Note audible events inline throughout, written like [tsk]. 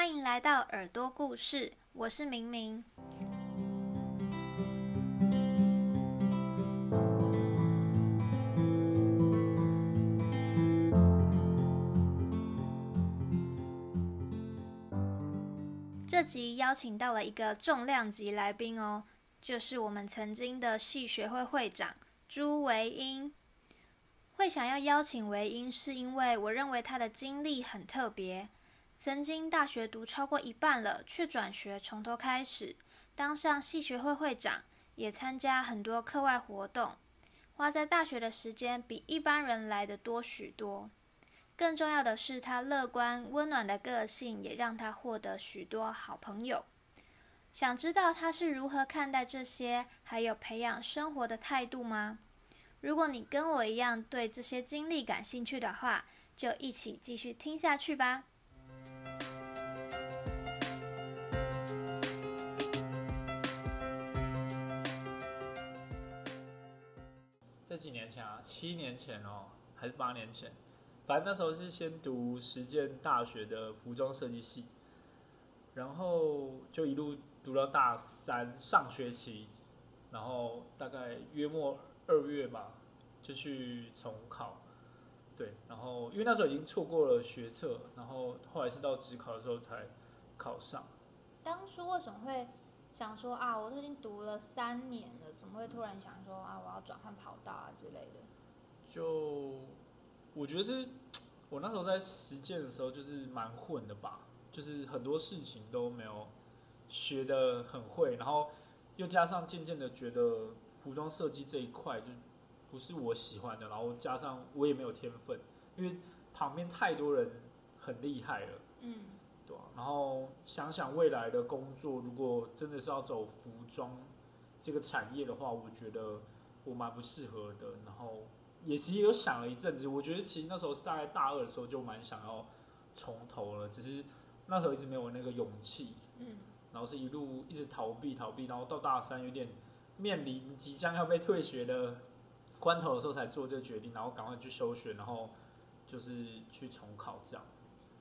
欢迎来到耳朵故事，我是明明。这集邀请到了一个重量级来宾哦，就是我们曾经的系学会会长朱维英。会想要邀请维英，是因为我认为他的经历很特别。曾经大学读超过一半了，却转学从头开始，当上系学会会长，也参加很多课外活动，花在大学的时间比一般人来的多许多。更重要的是，他乐观温暖的个性也让他获得许多好朋友。想知道他是如何看待这些，还有培养生活的态度吗？如果你跟我一样对这些经历感兴趣的话，就一起继续听下去吧。七年前哦，还是八年前，反正那时候是先读实践大学的服装设计系，然后就一路读到大三上学期，然后大概约末二月吧，就去重考，对，然后因为那时候已经错过了学测，然后后来是到职考的时候才考上。当初为什么会？想说啊，我都已经读了三年了，怎么会突然想说啊，我要转换跑道啊之类的？就我觉得是，我那时候在实践的时候就是蛮混的吧，就是很多事情都没有学的很会，然后又加上渐渐的觉得服装设计这一块就不是我喜欢的，然后加上我也没有天分，因为旁边太多人很厉害了。嗯。然后想想未来的工作，如果真的是要走服装这个产业的话，我觉得我蛮不适合的。然后也其实有想了一阵子，我觉得其实那时候是大概大二的时候就蛮想要从头了，只是那时候一直没有那个勇气。嗯。然后是一路一直逃避逃避，然后到大三有点面临即将要被退学的关头的时候，才做这个决定，然后赶快去休学，然后就是去重考这样。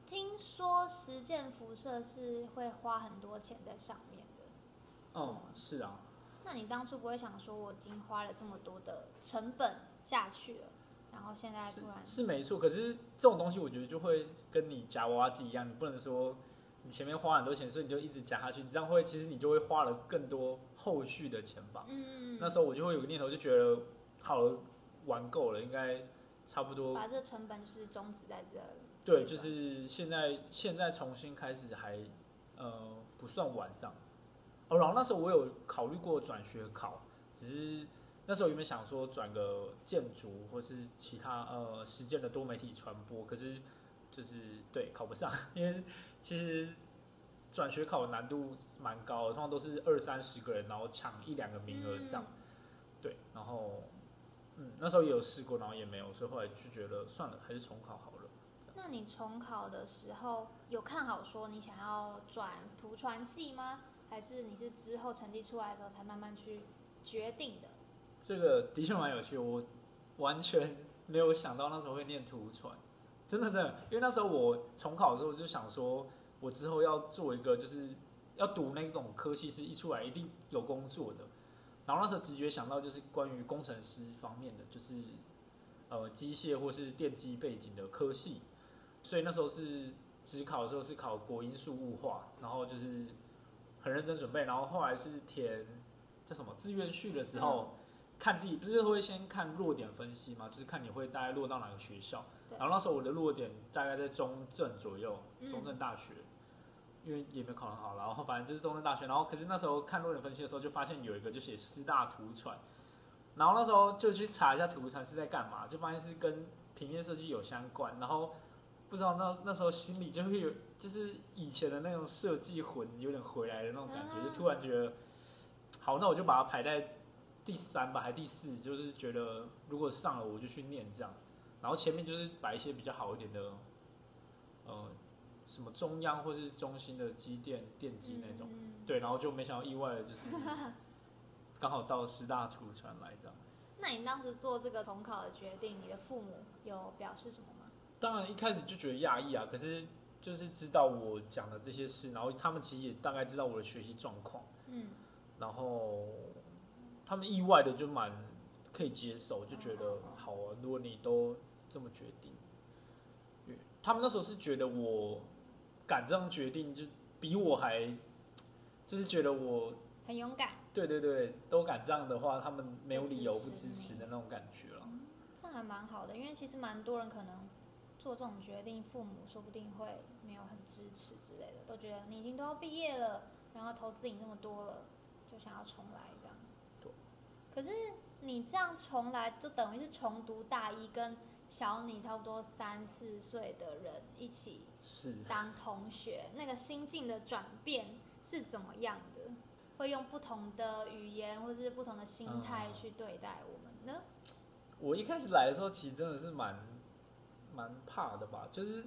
听说实践辐射是会花很多钱在上面的，哦，是啊。那你当初不会想说，我已经花了这么多的成本下去了，然后现在突然是没错。可是这种东西，我觉得就会跟你夹娃娃机一样，你不能说你前面花很多钱，所以你就一直夹下去，你这样会其实你就会花了更多后续的钱吧。嗯。那时候我就会有个念头，就觉得好了，玩够了，应该差不多把这成本就是终止在这。对，就是现在，现在重新开始还，呃，不算晚上。哦，然后那时候我有考虑过转学考，只是那时候有没有想说转个建筑或是其他呃实践的多媒体传播？可是就是对考不上，因为其实转学考的难度蛮高，的，通常都是二三十个人，然后抢一两个名额这样。对，然后嗯，那时候也有试过，然后也没有，所以后来就觉得算了，还是重考好了。那你重考的时候有看好说你想要转图传系吗？还是你是之后成绩出来的时候才慢慢去决定的？这个的确蛮有趣，我完全没有想到那时候会念图传，真的真的，因为那时候我重考的时候就想说，我之后要做一个就是要读那种科系是一出来一定有工作的，然后那时候直觉想到就是关于工程师方面的，就是呃机械或是电机背景的科系。所以那时候是只考的时候是考国因素物化，然后就是很认真准备，然后后来是填叫什么志愿序的时候，看自己不是会先看弱点分析吗？就是看你会大概落到哪个学校。然后那时候我的弱点大概在中正左右，中正大学，因为也没有考很好，然后反正就是中正大学。然后可是那时候看弱点分析的时候，就发现有一个就写师大图传，然后那时候就去查一下图传是在干嘛，就发现是跟平面设计有相关，然后。不知道那那时候心里就会有，就是以前的那种设计魂有点回来的那种感觉，就突然觉得，好，那我就把它排在第三吧，还第四，就是觉得如果上了我就去念这样，然后前面就是摆一些比较好一点的，呃，什么中央或是中心的机电电机那种，对，然后就没想到意外的就是刚好到师大图传来这样。那你当时做这个统考的决定，你的父母有表示什么吗？当然一开始就觉得讶异啊，可是就是知道我讲的这些事，然后他们其实也大概知道我的学习状况，嗯，然后他们意外的就蛮可以接受，就觉得好啊，如果你都这么决定，他们那时候是觉得我敢这样决定，就比我还，就是觉得我很勇敢，对对对都敢这样的话，他们没有理由不支持的那种感觉了。这还蛮好的，因为其实蛮多人可能做这种决定，父母说不定会没有很支持之类的，都觉得你已经都要毕业了，然后投资你那么多了，就想要重来这样。对。可是你这样重来，就等于是重读大一，跟小你差不多三四岁的人一起是，当同学，那个心境的转变是怎么样的？会用不同的语言或者是不同的心态嗯去对待我们呢？我一开始来的时候，其实真的是蛮蛮怕的吧，就是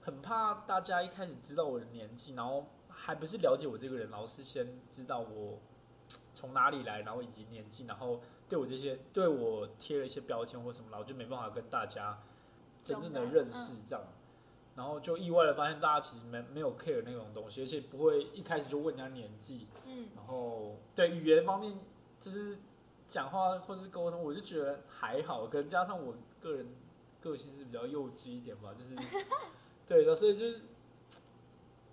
很怕大家一开始知道我的年纪，然后还不是了解我这个人，然后是先知道我 [tsk] 从哪里来，然后以及年纪，然后对我这些对我贴了一些标签或什么，然后就没办法跟大家真正的认识这样。然后就意外的发现，大家其实没没有 care 那种东西，而且不会一开始就问人家年纪，嗯，然后对语言方面，就是讲话或是沟通，我就觉得还好，可能加上我个人个性是比较幼稚一点吧，就是对的，所以就是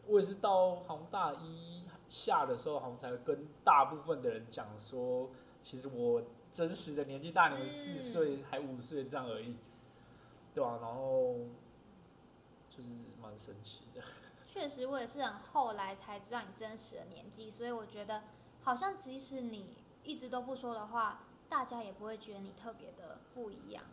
我也是到好像大一下的时候，好像才跟大部分的人讲说，其实我真实的年纪大你们四嗯。岁还五岁这样而已，对啊，然后就是蛮神奇的，[laughs] 确实，我也是很后来才知道你真实的年纪，所以我觉得好像即使你一直都不说的话，大家也不会觉得你特别的不一样，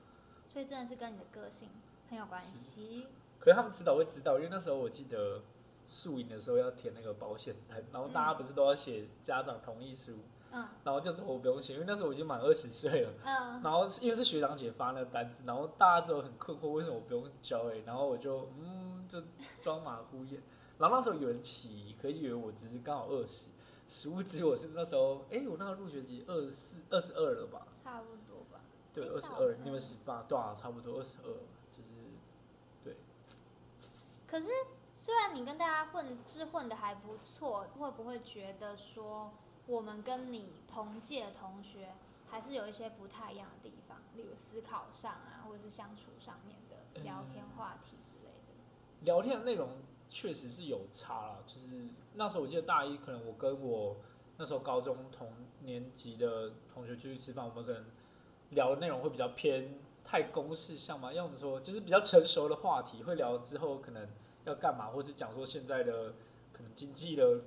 所以真的是跟你的个性很有关系。可是他们迟早会知道，因为那时候我记得宿营的时候要填那个保险单，然后大家不是都要写家长同意书，嗯然后就是我不用写，因为那时候我已经满二十岁了，嗯，然后因为是学长姐发那个单子，然后大家就很困惑为什么我不用交哎、然后我就嗯就装马虎眼，然后那时候有人起疑，可以以为我只是刚好二十，殊不知我是那时候哎、我那个入学级二十四二十二了吧？差不多吧。二十二，了。你们十八，对啊，差不多二十二，就是对。可是虽然你跟大家混，就是混的还不错，会不会觉得说我们跟你同届的同学还是有一些不太一样的地方，例如思考上啊，或者是相处上面的聊天话题之类的。聊天的内容确实是有差了，就是那时候我记得大一，可能我跟我那时候高中同年级的同学出去吃饭，我们可能聊的内容会比较偏太公式像嘛，要么说就是比较成熟的话题，会聊之后可能要干嘛，或是讲说现在的可能经济的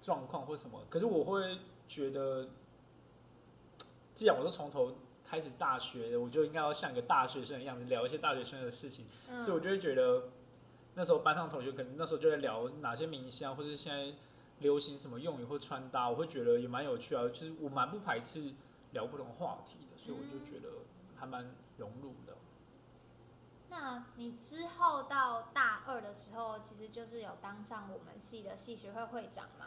状况或什么。可是我会觉得，既然我都从头开始大学的，我就应该要像个大学生的样子聊一些大学生的事情。嗯，所以我就会觉得，那时候班上同学可能那时候就在聊哪些明星啊，或者是现在流行什么用语或穿搭，我会觉得也蛮有趣啊。就是我蛮不排斥聊不同话题的，所以我就觉得还蛮融入的。那你之后到大二的时候，其实就是有当上我们系的系学会会长嘛？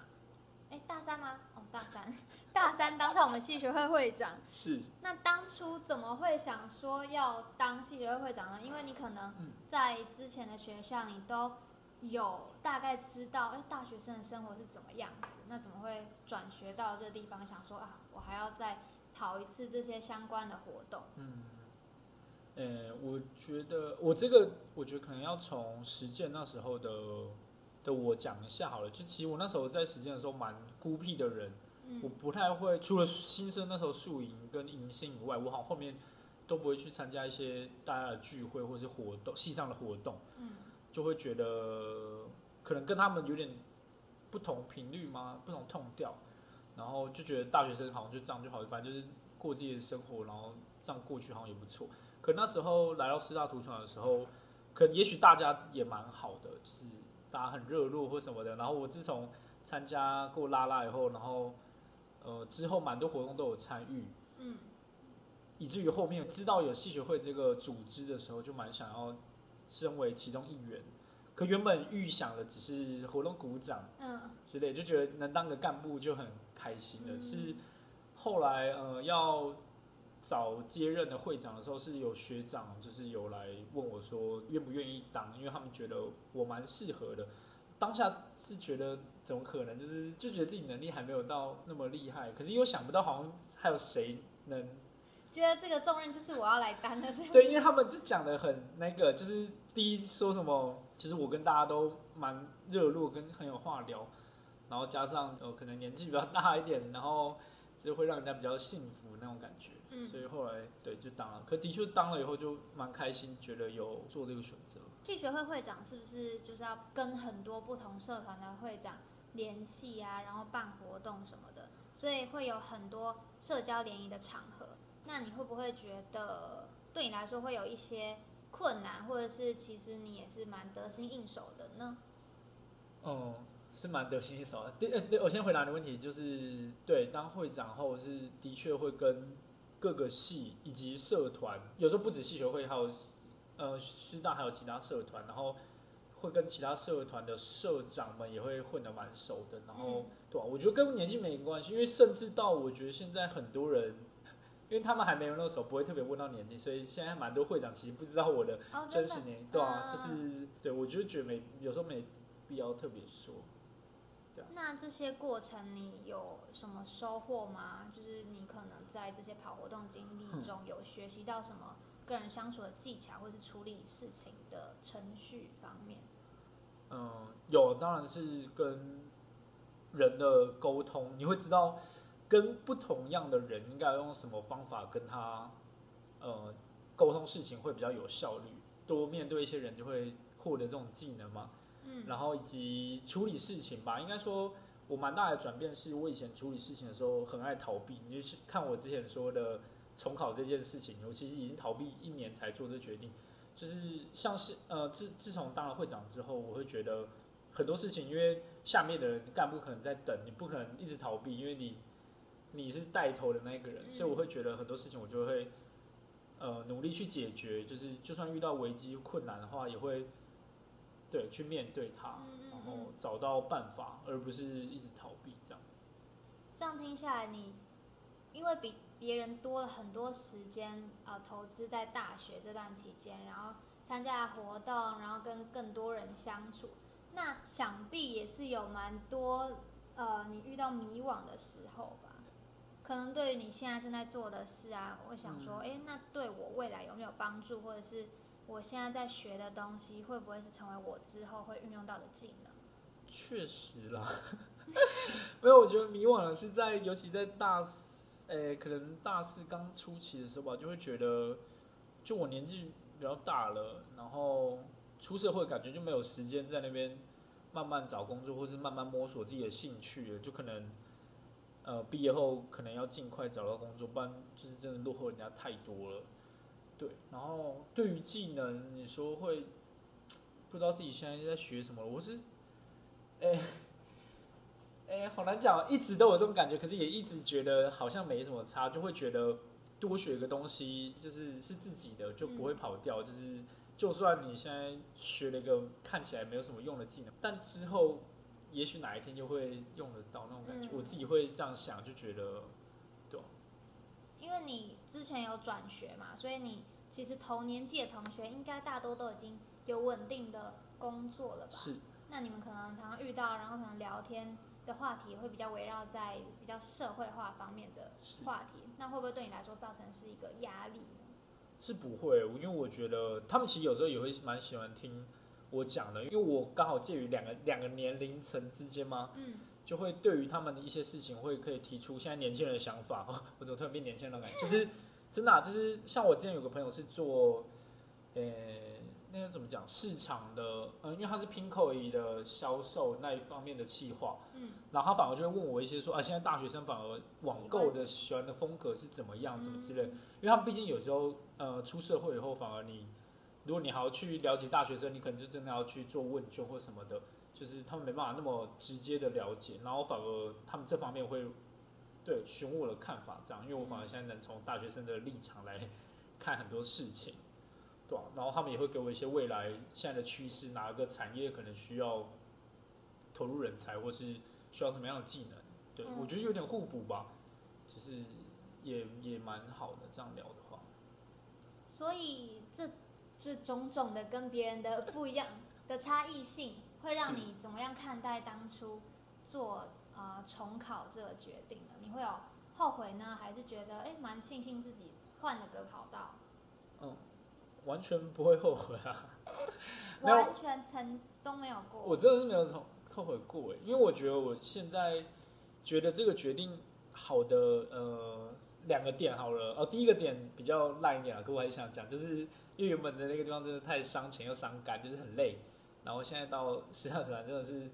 哎，大三吗？哦，大三，大三当上我们系学会会长。是，那当初怎么会想说要当系学会会长呢？因为你可能嗯在之前的学校，你都有大概知道，哎，大学生的生活是怎么样子。那怎么会转学到这个地方，想说啊，我还要再跑一次这些相关的活动？嗯，呃，我觉得我这个，我觉得可能要从实践那时候的的我讲一下好了。就其实我那时候在实践的时候蛮孤僻的人，我嗯不太会，除了新生那时候宿营跟迎新以外，我好像后面都不会去参加一些大家的聚会或是活动，系上的活动，嗯就会觉得可能跟他们有点不同频率吗？不同痛调，然后就觉得大学生好像就这样就好，反正就是过自己的生活，然后这样过去好像也不错。可那时候来到师大图书馆的时候，可也许大家也蛮好的，就是大家很热络或什么的。然后我自从参加过拉拉以后，然后呃之后蛮多活动都有参与，嗯以至于后面知道有戏学会这个组织的时候，就蛮想要身为其中一员。可原本预想的只是活动鼓掌嗯之类，就觉得能当个干部就很开心的。是后来呃要找接任的会长的时候，是有学长就是有来问我说愿不愿意当，因为他们觉得我蛮适合的。当下是觉得怎么可能，就是就觉得自己能力还没有到那么厉害，可是又想不到好像还有谁能。觉得这个重任就是我要来担了，是对，因为他们就讲的很那个，就是第一说什么，就是我跟大家都蛮热络，跟很有话聊，然后加上呃可能年纪比较大一点，然后就会让人家比较幸福那种感觉，嗯所以后来对就当了，可的确当了以后就蛮开心，觉得有做这个选择。系学会会长是不是就是要跟很多不同社团的会长联系啊，然后办活动什么的，所以会有很多社交联谊的场合。那你会不会觉得对你来说会有一些困难，或者是其实你也是蛮得心应手的呢？嗯，是蛮得心应手的。对，呃，对我先回答你的问题，就是对当会长后是的确会跟各个系以及社团，有时候不止系学会，还有呃师大还有其他社团，然后会跟其他社团的社长们也会混得蛮熟的。然后、嗯对啊，我觉得跟年纪没关系，因为甚至到我觉得现在很多人。因为他们还没有那个时候，不会特别问到年纪，所以现在蛮多会长其实不知道我的哦，真实年龄，对就是对我就觉得没有时候没必要特别说。那这些过程你有什么收获吗？就是你可能在这些跑活动经历中有学习到什么跟人相处的技巧，或是处理事情的程序方面？嗯，有，当然是跟人的沟通，你会知道跟不同样的人应该用什么方法跟他呃沟通事情会比较有效率。多面对一些人，就会获得这种技能嘛。嗯，然后以及处理事情吧，应该说我蛮大的转变是，我以前处理事情的时候很爱逃避。你就是看我之前说的重考这件事情，我其实已经逃避一年才做这决定。就是像是呃自自从当了会长之后，我会觉得很多事情，因为下面的人干部可能在等，你不可能一直逃避，因为你你是带头的那个人，嗯所以我会觉得很多事情我就会呃努力去解决，就是就算遇到危机困难的话，也会对去面对它，然后嗯找到办法，而不是一直逃避这样。这样听下来，你因为比别人多了很多时间，呃，投资在大学这段期间，然后参加活动，然后跟更多人相处，那想必也是有蛮多呃，你遇到迷惘的时候吧？可能对于你现在正在做的事啊，我想说，嗯诶，那对我未来有没有帮助，或者是我现在在学的东西，会不会是成为我之后会运用到的技能？确实啦，[laughs] 没有，我觉得迷惘的是在，尤其在大四，诶、可能大四刚初期的时候吧，就会觉得，就我年纪比较大了，然后出社会，感觉就没有时间在那边慢慢找工作，或是慢慢摸索自己的兴趣了，就可能，呃，毕业后可能要尽快找到工作，不然就是真的落后人家太多了。对，然后对于技能，你说会不知道自己现在在学什么，我是，诶、诶、好难讲，一直都有这种感觉，可是也一直觉得好像没什么差，就会觉得多学个东西就是是自己的，就不会跑掉。就是就算你现在学了一个看起来没有什么用的技能，但之后也许哪一天就会用得到那种感觉。嗯我自己会这样想，就觉得因为你之前有转学嘛，所以你其实同年纪的同学应该大多都已经有稳定的工作了吧？是那你们可能常常遇到，然后可能聊天的话题会比较围绕在比较社会化方面的话题，那会不会对你来说造成是一个压力呢？是不会，因为我觉得他们其实有时候也会蛮喜欢听我讲的，因为我刚好介于两个两个年龄层之间嘛，嗯，就会对于他们的一些事情会可以提出现在年轻人的想法。哦、[laughs] 我怎么突然变年轻人的感觉？就是真的、啊，就是像我之前有个朋友是做，呃、那个怎么讲市场的，嗯、因为他是 Pinko 的销售那一方面的企划，嗯，然后他反而就会问我一些说啊，现在大学生反而网购的喜欢的风格是怎么样，怎么之类因为他们毕竟有时候呃出社会以后，反而你如果你还要去了解大学生，你可能就真的要去做问卷或什么的，就是他们没办法那么直接的了解，然后反而他们这方面会对询问我的看法，这样，因为我反而现在能从大学生的立场来看很多事情，对啊、然后他们也会给我一些未来现在的趋势，哪个产业可能需要投入人才，或是需要什么样的技能，对、嗯我觉得有点互补吧，就是也也蛮好的。这样聊的话，所以这这种种的跟别人的不一样的差异性，会让你怎么样看待当初做呃重考这个决定呢？你会有后悔呢，还是觉得哎蛮庆幸自己换了个跑道？嗯，完全不会后悔啊，[laughs] 完全曾都没有过。我真的是没有从后悔过哎，因为我觉得我现在觉得这个决定好的呃两个点好了哦，第一个点比较烂一点啊，可我还是想讲，就是因为原本的那个地方真的太伤钱又伤肝，就是很累，然后现在到师大团真的是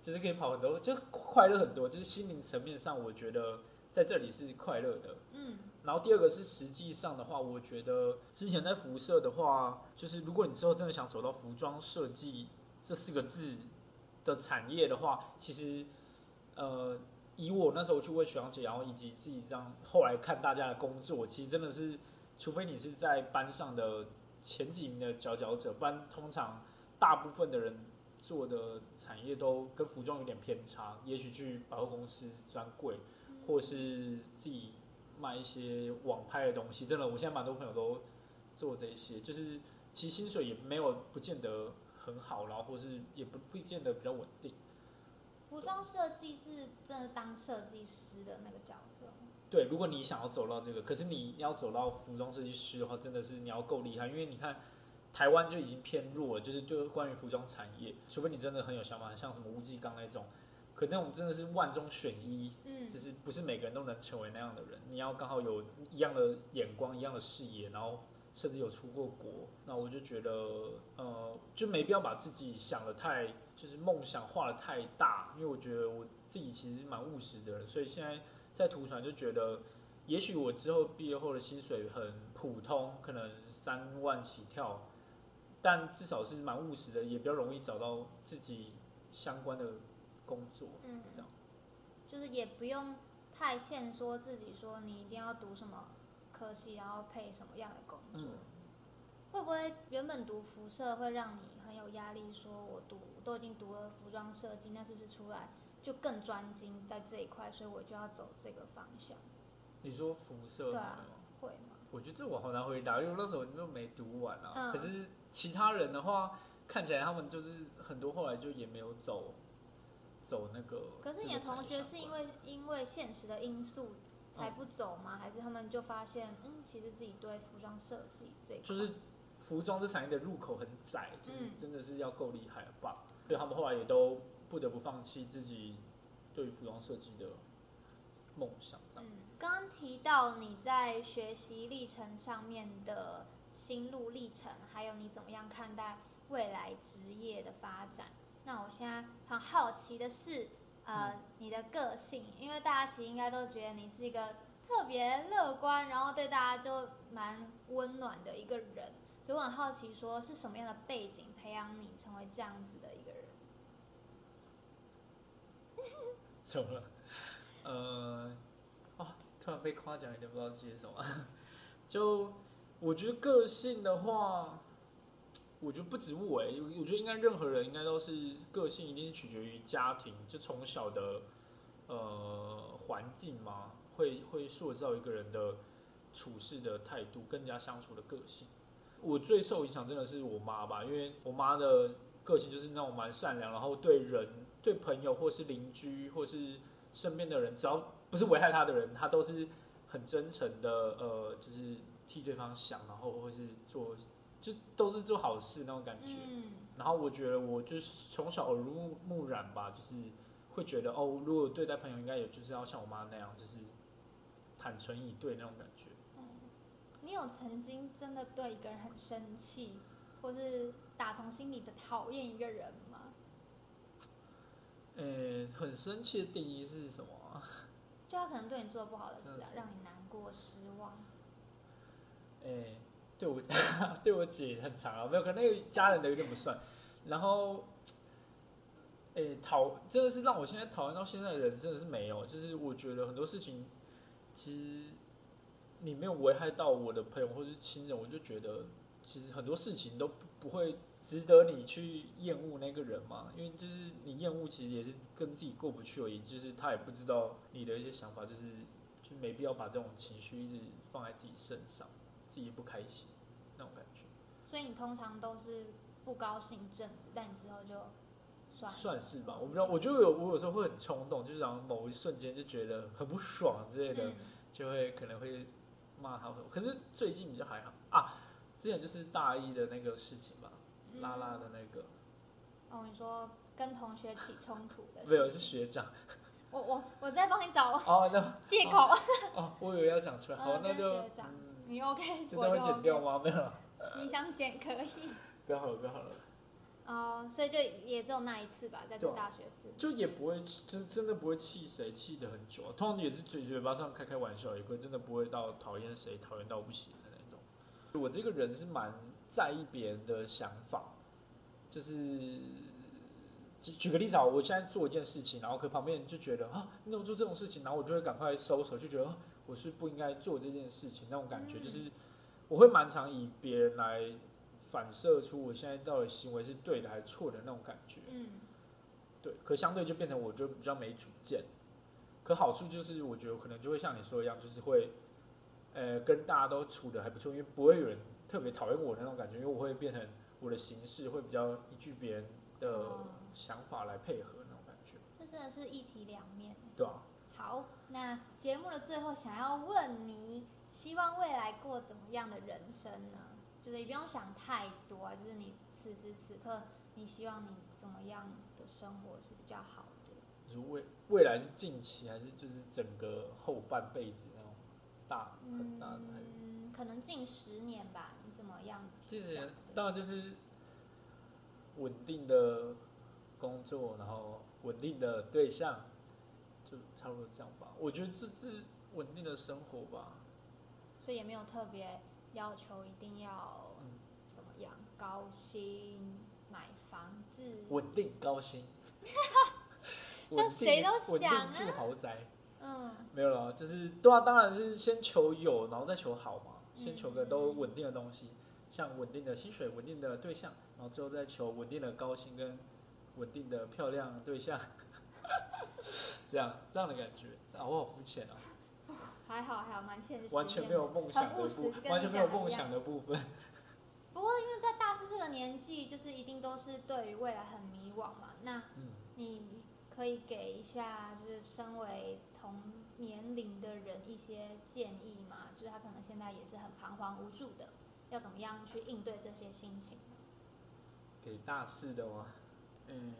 就是可以跑很多，就快乐很多，就是心灵层面上我觉得在这里是快乐的，嗯。然后第二个是实际上的话，我觉得之前在辐射的话，就是如果你之后真的想走到服装设计这四个字的产业的话，其实呃，以我那时候去问学长姐，然后以及自己这样后来看大家的工作，其实真的是，除非你是在班上的前几名的佼佼者，不然通常大部分的人做的产业都跟服装有点偏差，也许去百货公司专柜，或是自己。卖一些网拍的东西，真的，我现在蛮多朋友都做这些，就是其实薪水也没有不见得很好，然后或是也不不见得比较稳定。服装设计是真的当设计师的那个角色？对，如果你想要走到这个，可是你要走到服装设计师的话，真的是你要够厉害，因为你看台湾就已经偏弱了，就是就关于服装产业，除非你真的很有想法，像什么吴继刚那种，可那种真的是万中选一，嗯，就是不是每个人都能成为那样的人，你要刚好有一样的眼光、一样的视野，然后甚至有出过国，那我就觉得，呃，就没必要把自己想的太，就是梦想画的太大，因为我觉得我自己其实蛮务实的人，所以现在在图传就觉得，也许我之后毕业后的薪水很普通，可能三万起跳，但至少是蛮务实的，也比较容易找到自己相关的工作，嗯这样。就是也不用太限说自己说你一定要读什么科系，然后配什么样的工作。嗯会不会原本读辐射会让你很有压力？说我读都已经读了服装设计，那是不是出来就更专精在这一块，所以我就要走这个方向？你说辐射对啊？会吗？我觉得这我好难回答，因为我那时候就没读完啊。嗯可是其他人的话，看起来他们就是很多后来就也没有走走那个。可是你的同学是因为因为现实的因素才不走吗？还是他们就发现，嗯，其实自己对服装设计这一就是服装这产业的入口很窄，就是嗯真的是要够厉害吧。所以他们后来也都不得不放弃自己对于服装设计的梦想，这样。嗯，刚刚提到你在学习历程上面的心路历程，还有你怎么样看待未来职业的发展。那我现在很好奇的是，呃，你的个性，因为大家其实应该都觉得你是一个特别乐观，然后对大家就蛮温暖的一个人，所以我很好奇，说是什么样的背景培养你成为这样子的一个人？[laughs] 怎么了？呃，哦，突然被夸奖，有点不知道接什么。[laughs] 就我觉得个性的话，我觉得不止我哎，我觉得应该任何人应该都是个性，一定是取决于家庭，就从小的呃环境嘛，会会塑造一个人的处事的态度，更加相处的个性。我最受影响真的是我妈吧，因为我妈的个性就是那种蛮善良，然后对人、对朋友或是邻居或是身边的人，只要不是危害他的人，她都是很真诚的，呃，就是替对方想，然后或是做，就都是做好事那种感觉。嗯然后我觉得我就是从小耳濡目染吧，就是会觉得哦，如果对待朋友，应该也就是要像我妈那样，就是坦诚以对那种感觉。你有曾经真的对一个人很生气，或是打从心里的讨厌一个人吗？呃，很生气的定义是什么啊？[laughs] 就他可能对你做不好的事啊，让你难过、失望。哎、对我 [laughs] 对我姐很长啊，没有，可能那个家人的有点不算。然后，哎、讨真的是让我现在讨厌到现在的人真的是没有，就是我觉得很多事情，其实你没有危害到我的朋友或者是亲人，我就觉得其实很多事情都不不会值得你去厌恶那个人嘛，因为就是你厌恶其实也是跟自己过不去而已，就是他也不知道你的一些想法，就是就没必要把这种情绪一直放在自己身上，自己不开心那种感觉。所以你通常都是不高兴一阵子，但你之后就算。算是吧，我不知道，我就有我有时候会很冲动，就是然后某一瞬间就觉得很不爽之类的，嗯，就会可能会骂他。可是最近比较还好。啊，之前就是大一的那个事情吧，嗯。拉拉的那个，哦，你说跟同学起冲突的没有是，学长。我我我在帮你找哦，那借口，哦，我以为要讲出来，[laughs] 好，那就学长。嗯，你 OK，真的会剪掉吗？没有，你想剪可以。[laughs] 不要好了，不要好了。哦，所以就也只有那一次吧，在这大学四。就也不会气，真真的不会气谁，气得很久、啊。通常也是嘴嘴巴上开开玩笑，也会真的不会到讨厌谁，讨厌到不行的那种。我这个人是蛮在意别人的想法，就是举举个例子啊，我现在做一件事情，然后可旁边人就觉得啊，你怎么做这种事情？然后我就会赶快收手，就觉得、啊、我是不应该做这件事情，那种感觉、嗯就是我会蛮常以别人来反射出我现在到底行为是对的还是错的那种感觉。嗯，对，可相对就变成我就比较没主见。可好处就是，我觉得可能就会像你说一样，就是会，呃，跟大家都处的还不错，因为不会有人特别讨厌我的那种感觉，因为我会变成我的形式会比较依据别人的哦想法来配合那种感觉，这真的是一体两面。对啊，好，那节目的最后想要问你，希望未来过怎么样的人生呢？就是你不用想太多啊，就是你此时此刻，你希望你怎么样的生活是比较好的？就是未未来是近期还是就是整个后半辈子那种大很大的？嗯，可能近十年吧，你怎么样近十年？当然就是稳定的工作，然后稳定的对象，就差不多这样吧。我觉得这是稳定的生活吧。所以也没有特别要求一定要嗯。怎么样，高薪买房子，稳定高薪，[laughs] 那谁都稳想啊定住豪宅，嗯。没有了，就是对啊，当然是先求有，然后再求好嘛，先求个都嗯稳定的东西，像稳定的薪水、稳定的对象，然后最后再求稳定的高薪跟稳定的漂亮对象，[laughs] 这样这样的感觉啊，我好肤浅啊，[laughs] 还好还好，蛮现实，完全没有梦想的部，跟你完全没有梦想的部分，不过，因为在大四这个年纪，就是一定都是对于未来很迷惘嘛。那嗯。你可以给一下，就是身为同年龄的人一些建议吗？就是他可能现在也是很彷徨无助的，要怎么样去应对这些心情？给大四的话，嗯，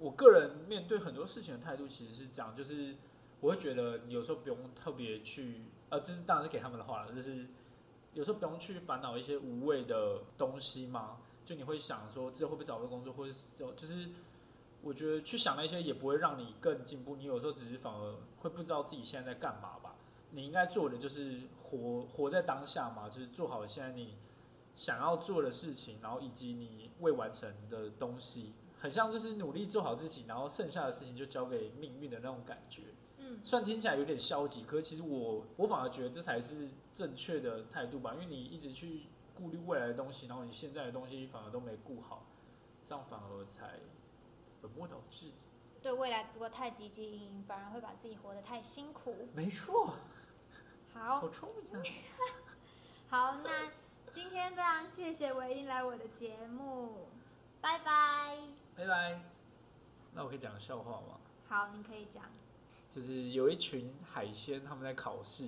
我个人面对很多事情的态度其实是这样，就是我会觉得有时候不用特别去，呃，这是当然是给他们的话了，就是有时候不用去烦恼一些无谓的东西嘛，就你会想说之后会不会找到工作，或者就就是我觉得去想那些也不会让你更进步，你有时候只是反而会不知道自己现在在干嘛吧。你应该做的就是活活在当下嘛，就是做好现在你想要做的事情，然后以及你未完成的东西，很像就是努力做好自己，然后剩下的事情就交给命运的那种感觉。嗯虽然听起来有点消极，可是其实我我反而觉得这才是正确的态度吧，因为你一直去顾虑未来的东西，然后你现在的东西反而都没顾好，这样反而才本末倒置。对未来如果太积极，反而会把自己活得太辛苦。没错，好好聪明啊！[laughs] 好，那今天非常谢谢唯一来我的节目，拜拜。那我可以讲个笑话吗？好，你可以讲。就是有一群海鲜，他们在考试，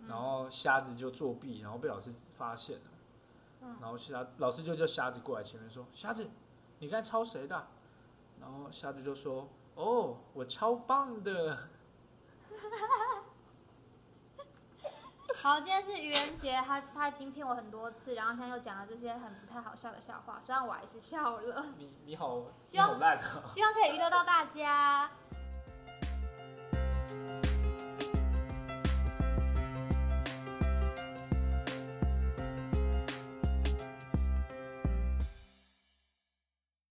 嗯然后瞎子就作弊，然后被老师发现了，嗯然后瞎老师就叫瞎子过来前面说：“瞎子，你刚才抄谁的啊？”然后瞎子就说：“哦，我超棒的。[laughs] 好，今天是愚人节，他他已经骗我很多次，然后现在又讲了这些很不太好笑的笑话，虽然我还是笑了，你你好，希望好！希望可以娱乐到大家。